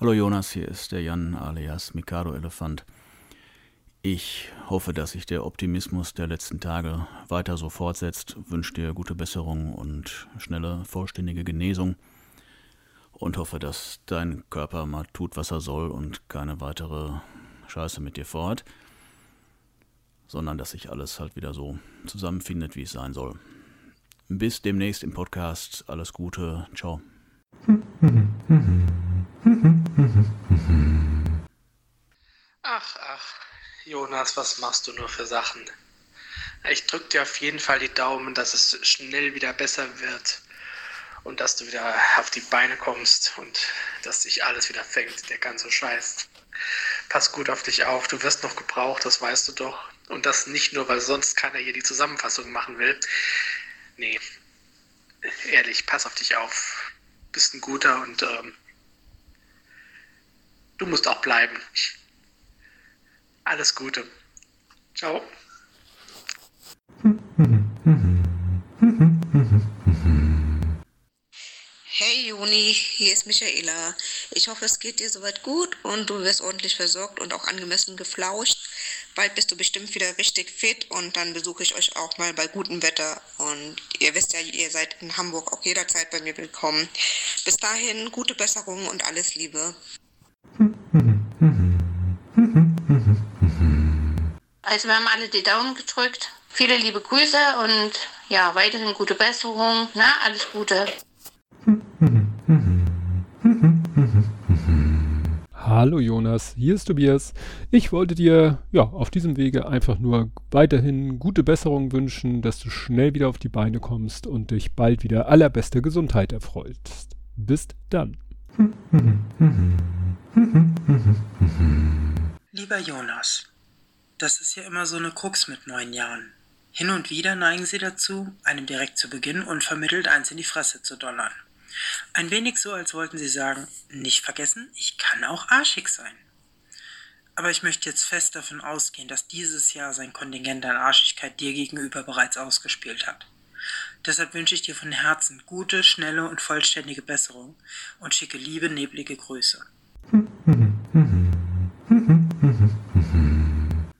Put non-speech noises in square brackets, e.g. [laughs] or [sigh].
Hallo Jonas, hier ist der Jan alias Mikado Elefant. Ich hoffe, dass sich der Optimismus der letzten Tage weiter so fortsetzt, wünsche dir gute Besserung und schnelle, vollständige Genesung und hoffe, dass dein Körper mal tut, was er soll und keine weitere Scheiße mit dir vorhat, sondern dass sich alles halt wieder so zusammenfindet, wie es sein soll. Bis demnächst im Podcast. Alles Gute. Ciao. [laughs] Ach, ach, Jonas, was machst du nur für Sachen? Ich drück dir auf jeden Fall die Daumen, dass es schnell wieder besser wird und dass du wieder auf die Beine kommst und dass sich alles wieder fängt, der ganze Scheiß. Pass gut auf dich auf, du wirst noch gebraucht, das weißt du doch. Und das nicht nur, weil sonst keiner hier die Zusammenfassung machen will. Nee, ehrlich, pass auf dich auf. Bist ein guter und ähm, du musst auch bleiben. Alles Gute. Ciao. Hey Juni, hier ist Michaela. Ich hoffe, es geht dir soweit gut und du wirst ordentlich versorgt und auch angemessen geflauscht. Bald bist du bestimmt wieder richtig fit und dann besuche ich euch auch mal bei gutem Wetter. Und ihr wisst ja, ihr seid in Hamburg auch jederzeit bei mir willkommen. Bis dahin, gute Besserung und alles Liebe. Also wir haben alle die Daumen gedrückt. Viele liebe Grüße und ja, weiterhin gute Besserung. Na, alles Gute. Hallo Jonas, hier ist Tobias. Ich wollte dir ja auf diesem Wege einfach nur weiterhin gute Besserung wünschen, dass du schnell wieder auf die Beine kommst und dich bald wieder allerbeste Gesundheit erfreust. Bis dann. [laughs] Lieber Jonas, das ist ja immer so eine Krux mit neun Jahren. Hin und wieder neigen sie dazu, einem direkt zu Beginn unvermittelt eins in die Fresse zu donnern. Ein wenig so, als wollten sie sagen, nicht vergessen, ich kann auch arschig sein. Aber ich möchte jetzt fest davon ausgehen, dass dieses Jahr sein Kontingent an Arschigkeit dir gegenüber bereits ausgespielt hat. Deshalb wünsche ich dir von Herzen gute, schnelle und vollständige Besserung und schicke liebe, neblige Grüße. Mm-hmm.